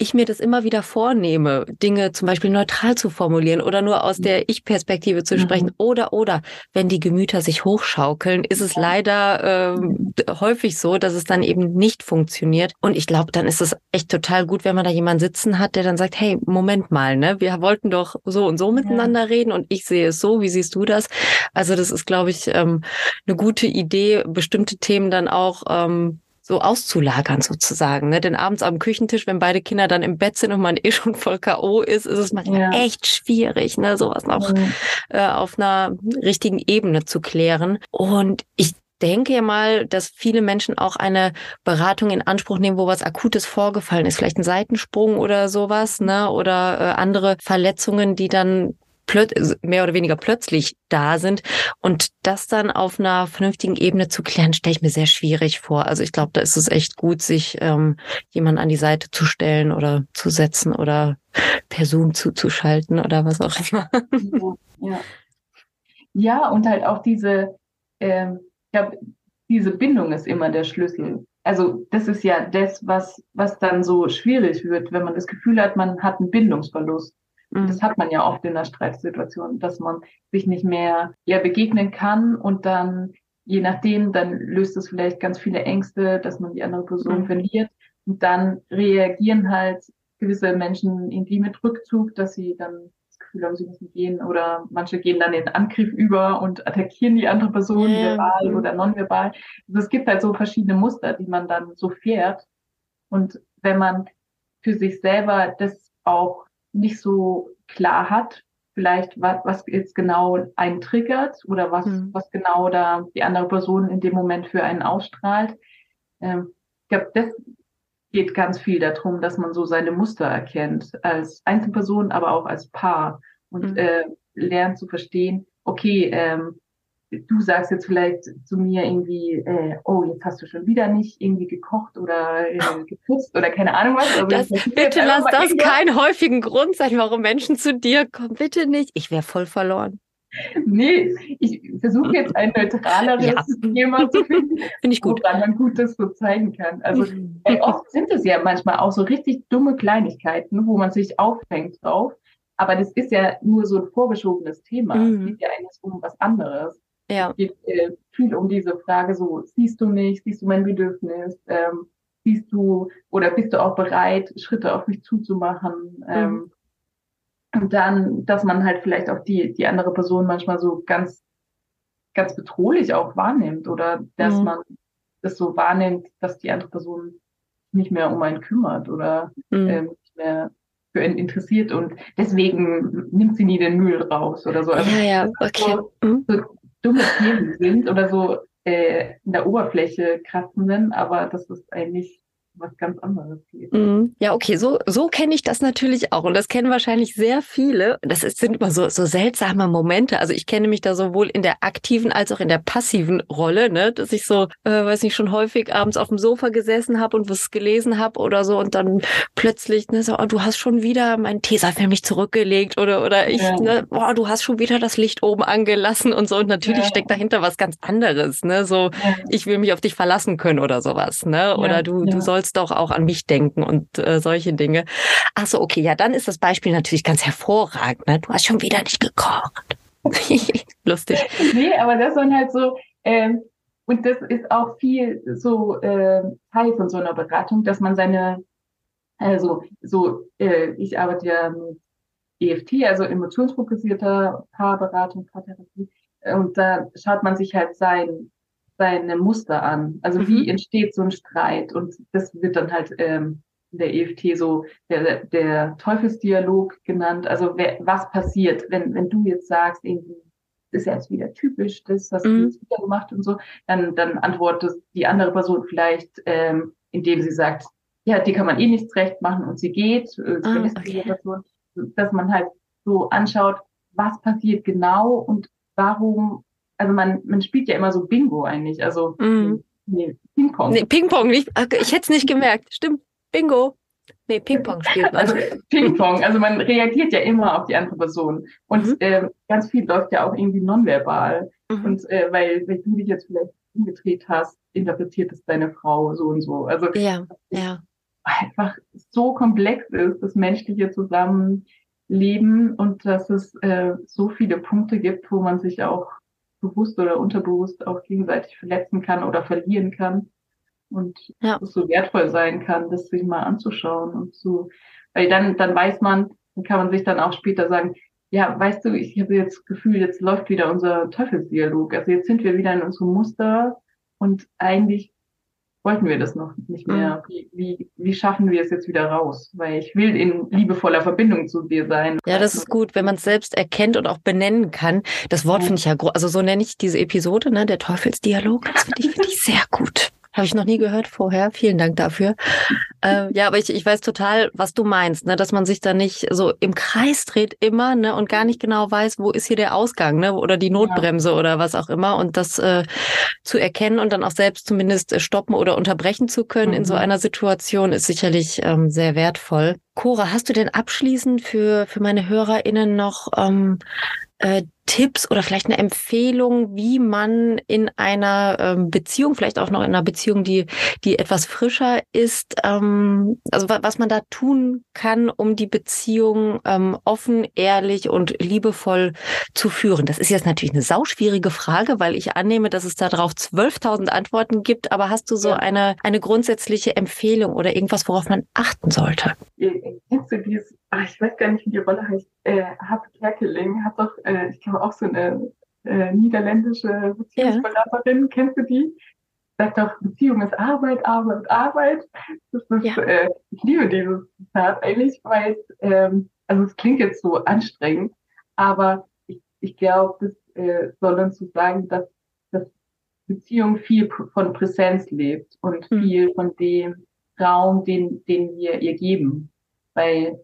ich mir das immer wieder vornehme, Dinge zum Beispiel neutral zu formulieren oder nur aus der Ich-Perspektive zu sprechen mhm. oder oder wenn die Gemüter sich hochschaukeln, ist es leider ähm, häufig so, dass es dann eben nicht funktioniert. Und ich glaube, dann ist es echt total gut, wenn man da jemanden sitzen hat, der dann sagt, hey, Moment mal, ne, wir wollten doch so und so miteinander ja. reden und ich sehe es so, wie siehst du das? Also das ist, glaube ich, ähm, eine gute Idee, bestimmte Themen dann auch ähm, so auszulagern sozusagen. Ne? Denn abends am Küchentisch, wenn beide Kinder dann im Bett sind und man eh schon voll K.O. ist, ist es manchmal ja. echt schwierig, ne? sowas noch mhm. äh, auf einer richtigen Ebene zu klären. Und ich denke ja mal, dass viele Menschen auch eine Beratung in Anspruch nehmen, wo was Akutes vorgefallen ist, vielleicht ein Seitensprung oder sowas, ne? Oder äh, andere Verletzungen, die dann mehr oder weniger plötzlich da sind. Und das dann auf einer vernünftigen Ebene zu klären, stelle ich mir sehr schwierig vor. Also ich glaube, da ist es echt gut, sich ähm, jemand an die Seite zu stellen oder zu setzen oder per Zoom zuzuschalten oder was auch immer. Ja, ja. ja und halt auch diese, ähm, ich glaube, diese Bindung ist immer der Schlüssel. Also das ist ja das, was, was dann so schwierig wird, wenn man das Gefühl hat, man hat einen Bindungsverlust. Mhm. Das hat man ja oft in der Streitsituation, dass man sich nicht mehr ja, begegnen kann und dann, je nachdem, dann löst es vielleicht ganz viele Ängste, dass man die andere Person mhm. verliert. Und dann reagieren halt gewisse Menschen irgendwie mit Rückzug, dass sie dann das Gefühl haben, sie müssen gehen oder manche gehen dann in den Angriff über und attackieren die andere Person ja. verbal oder nonverbal. Also es gibt halt so verschiedene Muster, die man dann so fährt. Und wenn man für sich selber das auch nicht so klar hat, vielleicht was, was jetzt genau einen triggert oder was, mhm. was genau da die andere Person in dem Moment für einen ausstrahlt. Ähm, ich glaube, das geht ganz viel darum, dass man so seine Muster erkennt, als Einzelperson, aber auch als Paar und mhm. äh, lernt zu verstehen, okay, ähm, du sagst jetzt vielleicht zu mir irgendwie, äh, oh, jetzt hast du schon wieder nicht irgendwie gekocht oder äh, geputzt oder keine Ahnung was. Das, bitte lass das keinen häufigen Grund sein, warum Menschen zu dir kommen. Bitte nicht. Ich wäre voll verloren. Nee, ich versuche jetzt ein neutraleres ja. Thema zu finden, Finde ich gut. woran man Gutes so zeigen kann. Also äh, oft sind es ja manchmal auch so richtig dumme Kleinigkeiten, wo man sich aufhängt drauf. Aber das ist ja nur so ein vorgeschobenes Thema. Mhm. Es geht ja eigentlich um was anderes. Ja. Es geht äh, viel um diese Frage so, siehst du mich, siehst du mein Bedürfnis, ähm, siehst du oder bist du auch bereit, Schritte auf mich zuzumachen? Mhm. Ähm, und dann, dass man halt vielleicht auch die, die andere Person manchmal so ganz, ganz bedrohlich auch wahrnimmt oder dass mhm. man das so wahrnimmt, dass die andere Person nicht mehr um einen kümmert oder mhm. ähm, nicht mehr für ihn interessiert und deswegen nimmt sie nie den Müll raus oder so. Also ja, ja, okay. So, mhm. so dumme Themen sind oder so äh, in der Oberfläche kratzenden, aber das ist eigentlich was ganz anderes geht. Mhm. Ja, okay, so, so kenne ich das natürlich auch. Und das kennen wahrscheinlich sehr viele. Das ist, sind immer so, so seltsame Momente. Also ich kenne mich da sowohl in der aktiven als auch in der passiven Rolle, ne? dass ich so, äh, weiß nicht, schon häufig abends auf dem Sofa gesessen habe und was gelesen habe oder so und dann plötzlich, ne, so, oh, du hast schon wieder mein Tesafilm nicht zurückgelegt oder, oder ich, ja. ne, boah, du hast schon wieder das Licht oben angelassen und so. Und natürlich ja. steckt dahinter was ganz anderes, ne? So, ja. ich will mich auf dich verlassen können oder sowas, ne? Oder du, du sollst sollst doch auch an mich denken und äh, solche Dinge. Ach so, okay, ja, dann ist das Beispiel natürlich ganz hervorragend. Ne? Du hast schon wieder nicht gekocht. Lustig. Nee, aber das waren halt so, ähm, und das ist auch viel so äh, Teil von so einer Beratung, dass man seine, also so, äh, ich arbeite ja mit EFT, also emotionsfokussierter Paarberatung, Paartherapie, und da schaut man sich halt sein seine Muster an. Also mhm. wie entsteht so ein Streit? Und das wird dann halt ähm, in der EFT so der, der Teufelsdialog genannt. Also wer, was passiert, wenn, wenn du jetzt sagst, irgendwie, das ist jetzt wieder typisch, das hast mhm. du jetzt wieder gemacht und so, dann, dann antwortet die andere Person vielleicht, ähm, indem sie sagt, ja, die kann man eh nichts recht machen und sie geht, äh, ah, okay. Situation, dass man halt so anschaut, was passiert genau und warum also man, man spielt ja immer so Bingo eigentlich, also mm. nee, Ping-Pong. Nee, Ping-Pong, ich, ich hätte es nicht gemerkt. Stimmt, Bingo. Nee, Ping-Pong spielt man. Also Ping-Pong, also man reagiert ja immer auf die andere Person. Und mhm. äh, ganz viel läuft ja auch irgendwie nonverbal. Mhm. Und äh, weil, wenn du dich jetzt vielleicht umgedreht hast, interpretiert es deine Frau so und so. Also ja, ja. einfach so komplex ist, das menschliche Zusammenleben und dass es äh, so viele Punkte gibt, wo man sich auch bewusst oder unterbewusst auch gegenseitig verletzen kann oder verlieren kann und ja. es so wertvoll sein kann, das sich mal anzuschauen und so, weil dann dann weiß man, dann kann man sich dann auch später sagen, ja, weißt du, ich habe jetzt das Gefühl, jetzt läuft wieder unser Teufelsdialog. Also jetzt sind wir wieder in unserem Muster und eigentlich wollten wir das noch nicht mehr. Mhm. Wie, wie, wie schaffen wir es jetzt wieder raus? Weil ich will in liebevoller Verbindung zu dir sein. Ja, das ist gut, wenn man es selbst erkennt und auch benennen kann. Das Wort finde ich ja, also so nenne ich diese Episode, ne, der Teufelsdialog. Das finde ich, finde ich sehr gut. Habe ich noch nie gehört vorher. Vielen Dank dafür. Äh, ja, aber ich, ich weiß total, was du meinst, ne? dass man sich da nicht so im Kreis dreht immer ne? und gar nicht genau weiß, wo ist hier der Ausgang ne? oder die Notbremse ja. oder was auch immer. Und das äh, zu erkennen und dann auch selbst zumindest äh, stoppen oder unterbrechen zu können mhm. in so mhm. einer Situation ist sicherlich ähm, sehr wertvoll. Cora, hast du denn abschließend für, für meine HörerInnen noch ähm, äh, Tipps oder vielleicht eine Empfehlung, wie man in einer ähm, Beziehung, vielleicht auch noch in einer Beziehung, die, die etwas frischer ist, ähm, also was man da tun kann, um die Beziehung ähm, offen, ehrlich und liebevoll zu führen? Das ist jetzt natürlich eine sauschwierige Frage, weil ich annehme, dass es darauf 12.000 Antworten gibt, aber hast du so eine, eine grundsätzliche Empfehlung oder irgendwas, worauf man achten sollte? Kennst du dieses ach, ich weiß gar nicht, wie die Rolle heißt, äh, Happe Kerkeling hat doch, äh, ich glaube auch so eine äh, niederländische Beziehungsberaterin, ja. kennst du die? Sagt doch, Beziehung ist Arbeit, Arbeit, Arbeit. Das ist, ja. äh, ich liebe dieses Zitat eigentlich, weil es, ähm, also es klingt jetzt so anstrengend, aber ich, ich glaube, das äh, soll uns so sagen, dass, dass Beziehung viel von Präsenz lebt und mhm. viel von dem Raum, den, den wir ihr geben. Weil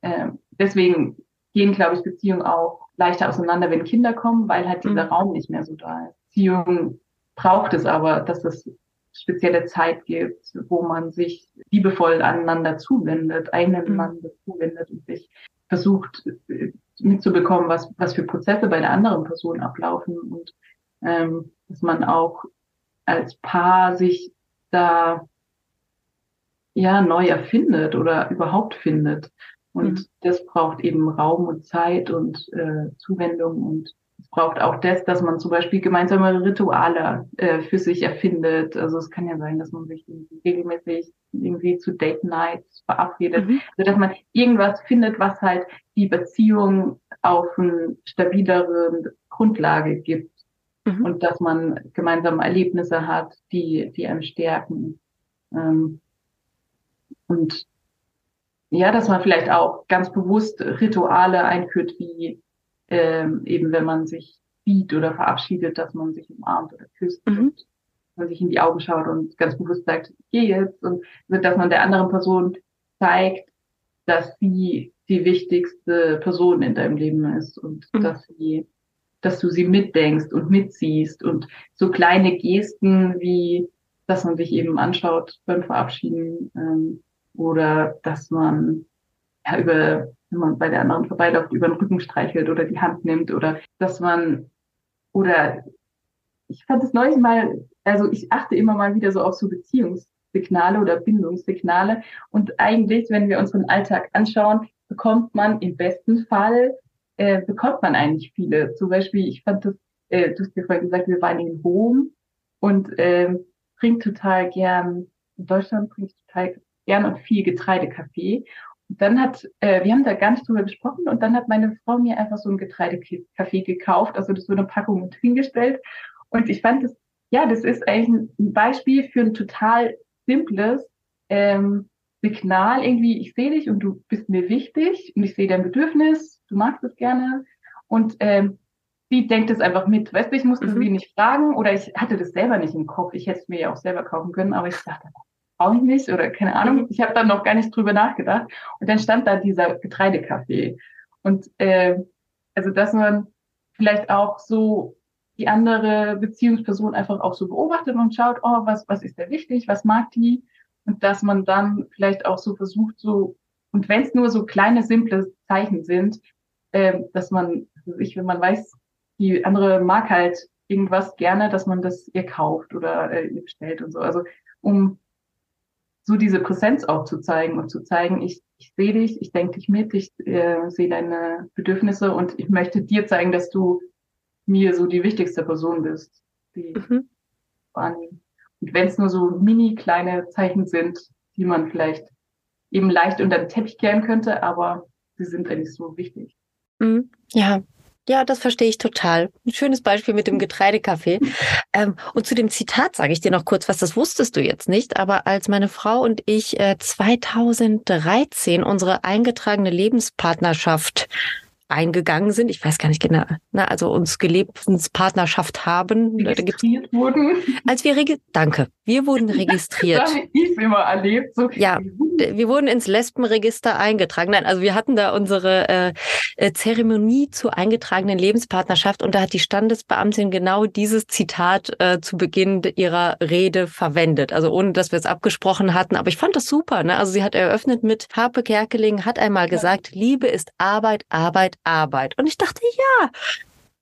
äh, deswegen gehen, glaube ich, Beziehungen auch leichter auseinander, wenn Kinder kommen, weil halt dieser mhm. Raum nicht mehr so da ist. Beziehung braucht es aber, dass es spezielle Zeit gibt, wo man sich liebevoll aneinander zuwendet, einander mhm. zuwendet und sich versucht äh, mitzubekommen, was, was für Prozesse bei der anderen Person ablaufen und ähm, dass man auch als Paar sich da ja neu erfindet oder überhaupt findet. Und mhm. das braucht eben Raum und Zeit und äh, Zuwendung und es braucht auch das, dass man zum Beispiel gemeinsame Rituale äh, für sich erfindet. Also es kann ja sein, dass man sich regelmäßig irgendwie zu Date Nights verabredet, mhm. also dass man irgendwas findet, was halt die Beziehung auf eine stabilere Grundlage gibt mhm. und dass man gemeinsame Erlebnisse hat, die die einem stärken. Ähm, und ja, dass man vielleicht auch ganz bewusst Rituale einführt, wie ähm, eben wenn man sich sieht oder verabschiedet, dass man sich umarmt oder küsst mhm. und man sich in die Augen schaut und ganz bewusst sagt, ich gehe jetzt und dass man der anderen Person zeigt, dass sie die wichtigste Person in deinem Leben ist und mhm. dass sie, dass du sie mitdenkst und mitziehst und so kleine Gesten wie, dass man sich eben anschaut beim Verabschieden, ähm, oder dass man ja über, wenn man bei der anderen vorbeiläuft, über den Rücken streichelt oder die Hand nimmt oder dass man oder ich fand es neulich mal, also ich achte immer mal wieder so auf so Beziehungssignale oder Bindungssignale und eigentlich, wenn wir unseren Alltag anschauen, bekommt man im besten Fall äh, bekommt man eigentlich viele. Zum Beispiel, ich fand das, äh, du hast mir vorhin gesagt, wir waren in Rom und äh, trinkt total gern, in Deutschland trinke ich total gern und viel Getreidekaffee. Und dann hat, äh, wir haben da gar nicht drüber gesprochen und dann hat meine Frau mir einfach so ein Getreidekaffee gekauft, also das so eine Packung mit hingestellt. Und ich fand das, ja, das ist eigentlich ein Beispiel für ein total simples ähm, Signal. Irgendwie, ich sehe dich und du bist mir wichtig und ich sehe dein Bedürfnis, du magst es gerne. Und ähm, sie denkt es einfach mit. Weißt du, ich musste mhm. sie nicht fragen oder ich hatte das selber nicht im Kopf. Ich hätte es mir ja auch selber kaufen können, aber ich dachte, brauche ich nicht oder keine Ahnung. Mhm. Ich habe dann noch gar nicht drüber nachgedacht. Und dann stand da dieser Getreidekaffee. Und äh, also dass man vielleicht auch so die andere Beziehungsperson einfach auch so beobachtet und schaut, oh, was, was ist da wichtig, was mag die? Und dass man dann vielleicht auch so versucht, so, und wenn es nur so kleine, simple Zeichen sind, äh, dass man, also ich, wenn man weiß, die andere mag halt irgendwas gerne, dass man das ihr kauft oder äh, ihr bestellt und so. Also um so diese Präsenz auch zu zeigen und zu zeigen, ich, ich sehe dich, ich denke dich mit, ich äh, sehe deine Bedürfnisse und ich möchte dir zeigen, dass du mir so die wichtigste Person bist, die mhm. wahrnehmen. Und wenn es nur so mini kleine Zeichen sind, die man vielleicht eben leicht unter den Teppich kehren könnte, aber sie sind eigentlich so wichtig. Mhm. Ja, ja, das verstehe ich total. Ein schönes Beispiel mit dem Getreidekaffee. Ähm, und zu dem Zitat sage ich dir noch kurz was, das wusstest du jetzt nicht, aber als meine Frau und ich äh, 2013 unsere eingetragene Lebenspartnerschaft eingegangen sind. Ich weiß gar nicht genau. Na, also uns Gelebenspartnerschaft haben. Registriert wurden. Als wir regi danke, wir wurden registriert. das habe ich immer erlebt. So. Ja, wir wurden ins Lesbenregister eingetragen. Nein, also wir hatten da unsere äh, äh, Zeremonie zur eingetragenen Lebenspartnerschaft und da hat die Standesbeamtin genau dieses Zitat äh, zu Beginn ihrer Rede verwendet. Also ohne, dass wir es abgesprochen hatten. Aber ich fand das super. Ne? Also sie hat eröffnet mit Harpe Kerkeling, hat einmal gesagt, ja. Liebe ist Arbeit, Arbeit, Arbeit. Und ich dachte, ja,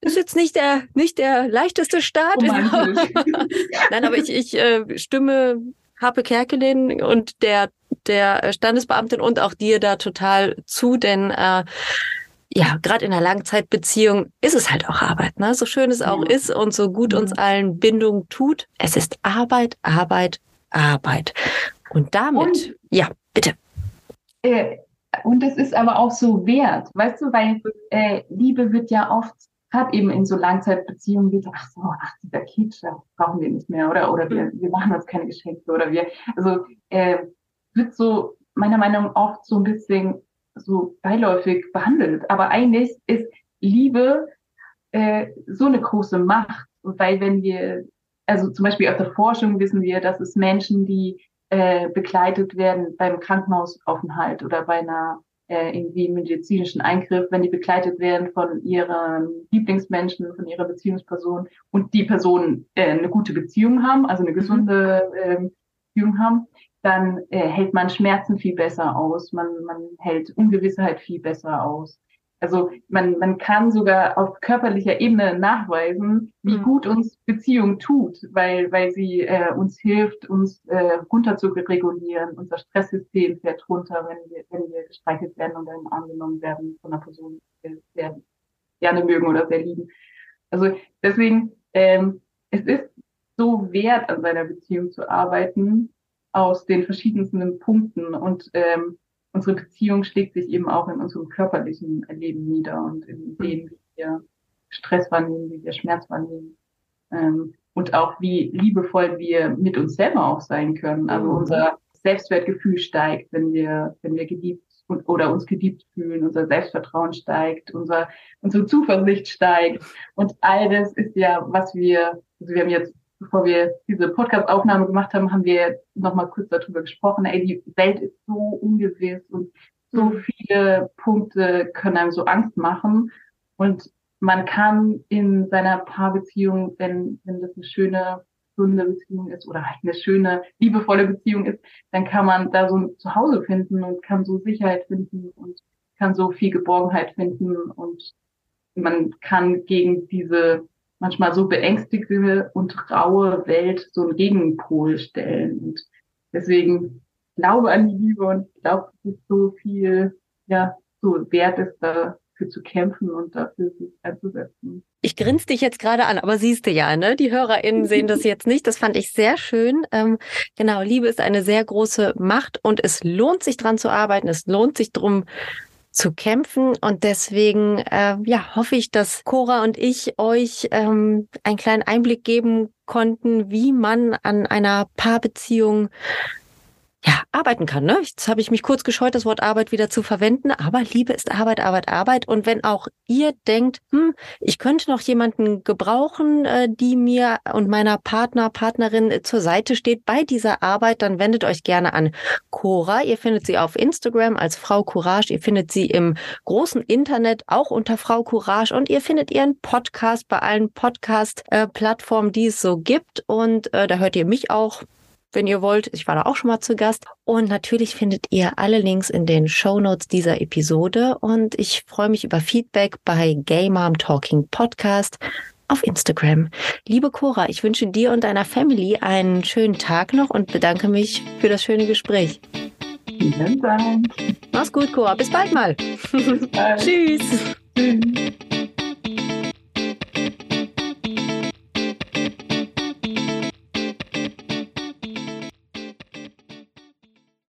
ist jetzt nicht der nicht der leichteste Start. Nein, aber ich, ich äh, stimme Harpe Kerkelin und der der Standesbeamtin und auch dir da total zu, denn äh, ja, gerade in einer Langzeitbeziehung ist es halt auch Arbeit, ne? So schön es auch ja. ist und so gut uns allen Bindung tut. Es ist Arbeit, Arbeit, Arbeit. Und damit, und, ja, bitte. Äh, und es ist aber auch so wert, weißt du, weil äh, Liebe wird ja oft, gerade eben in so Langzeitbeziehungen, wird, ach so, ach, dieser Kitsch, das brauchen wir nicht mehr, oder, oder wir, wir machen uns keine Geschenke, oder wir, also, äh, wird so meiner Meinung nach oft so ein bisschen so beiläufig behandelt. Aber eigentlich ist Liebe äh, so eine große Macht, weil wenn wir, also zum Beispiel aus der Forschung wissen wir, dass es Menschen, die äh, begleitet werden beim Krankenhausaufenthalt oder bei einer äh, irgendwie medizinischen Eingriff, wenn die begleitet werden von ihren Lieblingsmenschen, von ihrer Beziehungsperson und die Personen äh, eine gute Beziehung haben, also eine gesunde äh, Beziehung haben, dann äh, hält man Schmerzen viel besser aus, man, man hält Ungewissheit viel besser aus. Also man, man kann sogar auf körperlicher Ebene nachweisen, wie mhm. gut uns Beziehung tut, weil, weil sie äh, uns hilft, uns äh, runter zu regulieren. Unser Stresssystem fährt runter, wenn wir, wenn wir gestreichelt werden und dann angenommen werden von einer Person, die wir sehr gerne mögen oder sehr lieben. Also deswegen, ähm, es ist so wert, an seiner Beziehung zu arbeiten, aus den verschiedensten Punkten und ähm, unsere Beziehung schlägt sich eben auch in unserem körperlichen Leben nieder und in dem, wie wir Stress wahrnehmen, wie wir Schmerz wahrnehmen ähm, und auch wie liebevoll wir mit uns selber auch sein können. Also mhm. unser Selbstwertgefühl steigt, wenn wir, wenn wir geliebt oder uns geliebt fühlen, unser Selbstvertrauen steigt, unser, unsere Zuversicht steigt. Und all das ist ja, was wir, also wir haben jetzt bevor wir diese Podcast-Aufnahme gemacht haben, haben wir noch mal kurz darüber gesprochen. Ey, die Welt ist so ungewiss und so mhm. viele Punkte können einem so Angst machen. Und man kann in seiner Paarbeziehung, wenn, wenn das eine schöne, gesunde Beziehung ist oder halt eine schöne, liebevolle Beziehung ist, dann kann man da so ein Zuhause finden und kann so Sicherheit finden und kann so viel Geborgenheit finden und man kann gegen diese manchmal so beängstigende und raue Welt so einen Gegenpol stellen. Und deswegen glaube an die Liebe und glaube, dass es so viel, ja, so wert ist, dafür zu kämpfen und dafür sich einzusetzen. Ich grinse dich jetzt gerade an, aber siehst du ja, ne? Die HörerInnen sehen das jetzt nicht. Das fand ich sehr schön. Ähm, genau, Liebe ist eine sehr große Macht und es lohnt sich dran zu arbeiten. Es lohnt sich drum zu kämpfen. Und deswegen äh, ja, hoffe ich, dass Cora und ich euch ähm, einen kleinen Einblick geben konnten, wie man an einer Paarbeziehung ja, arbeiten kann. Ne? Jetzt habe ich mich kurz gescheut, das Wort Arbeit wieder zu verwenden, aber Liebe ist Arbeit, Arbeit, Arbeit. Und wenn auch ihr denkt, hm, ich könnte noch jemanden gebrauchen, äh, die mir und meiner Partner, Partnerin zur Seite steht bei dieser Arbeit, dann wendet euch gerne an Cora. Ihr findet sie auf Instagram als Frau Courage. Ihr findet sie im großen Internet auch unter Frau Courage und ihr findet ihren Podcast bei allen Podcast-Plattformen, äh, die es so gibt. Und äh, da hört ihr mich auch wenn ihr wollt. Ich war da auch schon mal zu Gast. Und natürlich findet ihr alle Links in den Show Notes dieser Episode. Und ich freue mich über Feedback bei Gay Mom Talking Podcast auf Instagram. Liebe Cora, ich wünsche dir und deiner Family einen schönen Tag noch und bedanke mich für das schöne Gespräch. Vielen Dank. Mach's gut, Cora. Bis bald mal. Bis bald. Tschüss. Tschüss.